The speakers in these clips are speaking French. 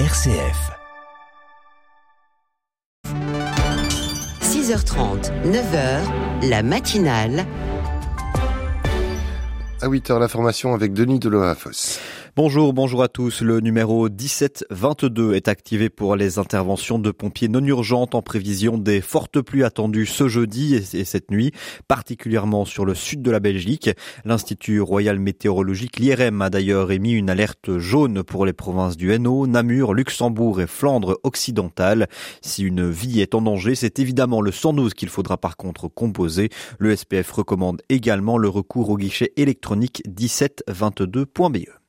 RCF. 6h30, 9h, la matinale. À 8h, l'information avec Denis Deloafos. Bonjour, bonjour à tous. Le numéro 1722 est activé pour les interventions de pompiers non urgentes en prévision des fortes pluies attendues ce jeudi et cette nuit, particulièrement sur le sud de la Belgique. L'Institut Royal Météorologique, l'IRM, a d'ailleurs émis une alerte jaune pour les provinces du Hainaut, Namur, Luxembourg et Flandre occidentale. Si une vie est en danger, c'est évidemment le 112 qu'il faudra par contre composer. Le SPF recommande également le recours au guichet électronique 1722.be.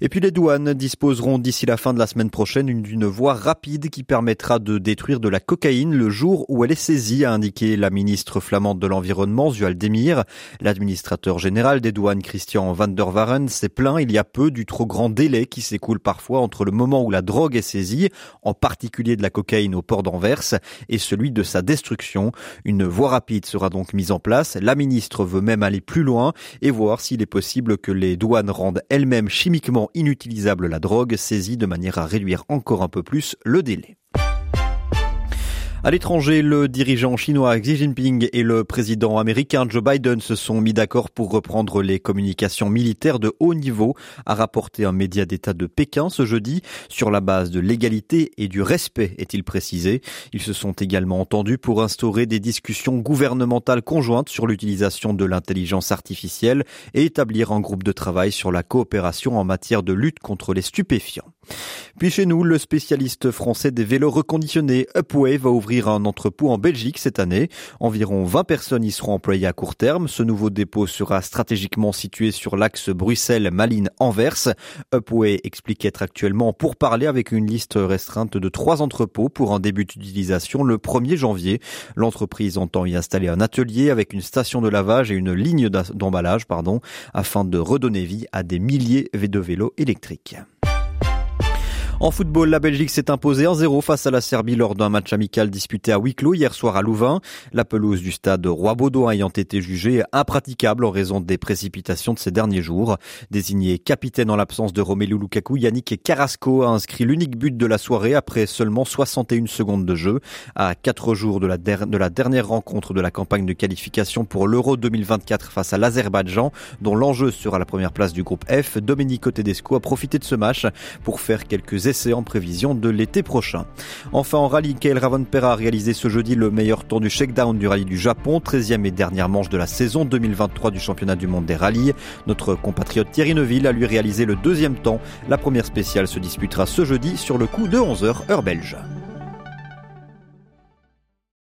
Et puis les douanes disposeront d'ici la fin de la semaine prochaine d'une voie rapide qui permettra de détruire de la cocaïne le jour où elle est saisie, a indiqué la ministre flamande de l'Environnement, Zual Demir. L'administrateur général des douanes, Christian van der Waren, s'est plaint il y a peu du trop grand délai qui s'écoule parfois entre le moment où la drogue est saisie, en particulier de la cocaïne au port d'Anvers, et celui de sa destruction. Une voie rapide sera donc mise en place. La ministre veut même aller plus loin et voir s'il est possible que les douanes rendent elles-mêmes chimiquement inutilisable la drogue saisie de manière à réduire encore un peu plus le délai. À l'étranger, le dirigeant chinois Xi Jinping et le président américain Joe Biden se sont mis d'accord pour reprendre les communications militaires de haut niveau, a rapporté un média d'État de Pékin ce jeudi, sur la base de l'égalité et du respect, est-il précisé. Ils se sont également entendus pour instaurer des discussions gouvernementales conjointes sur l'utilisation de l'intelligence artificielle et établir un groupe de travail sur la coopération en matière de lutte contre les stupéfiants. Puis chez nous, le spécialiste français des vélos reconditionnés Upway va ouvrir un entrepôt en Belgique cette année. Environ 20 personnes y seront employées à court terme. Ce nouveau dépôt sera stratégiquement situé sur l'axe Bruxelles-Malines-Anvers. Upway explique être actuellement pour parler avec une liste restreinte de trois entrepôts pour un début d'utilisation le 1er janvier. L'entreprise entend y installer un atelier avec une station de lavage et une ligne d'emballage, pardon, afin de redonner vie à des milliers de vélos électriques. En football, la Belgique s'est imposée 1-0 face à la Serbie lors d'un match amical disputé à huis clos hier soir à Louvain. La pelouse du stade Roi-Baudouin ayant été jugée impraticable en raison des précipitations de ces derniers jours. Désigné capitaine en l'absence de Romelu Lukaku, Yannick Carrasco a inscrit l'unique but de la soirée après seulement 61 secondes de jeu. À quatre jours de la, de la dernière rencontre de la campagne de qualification pour l'Euro 2024 face à l'Azerbaïdjan, dont l'enjeu sera la première place du groupe F, Domenico Tedesco a profité de ce match pour faire quelques en prévision de l'été prochain. Enfin en rallye, Kael Ravonpera a réalisé ce jeudi le meilleur tour du shakedown du rallye du Japon, 13e et dernière manche de la saison 2023 du championnat du monde des rallyes. Notre compatriote Thierry Neuville a lui réalisé le deuxième temps. La première spéciale se disputera ce jeudi sur le coup de 11h heure belge.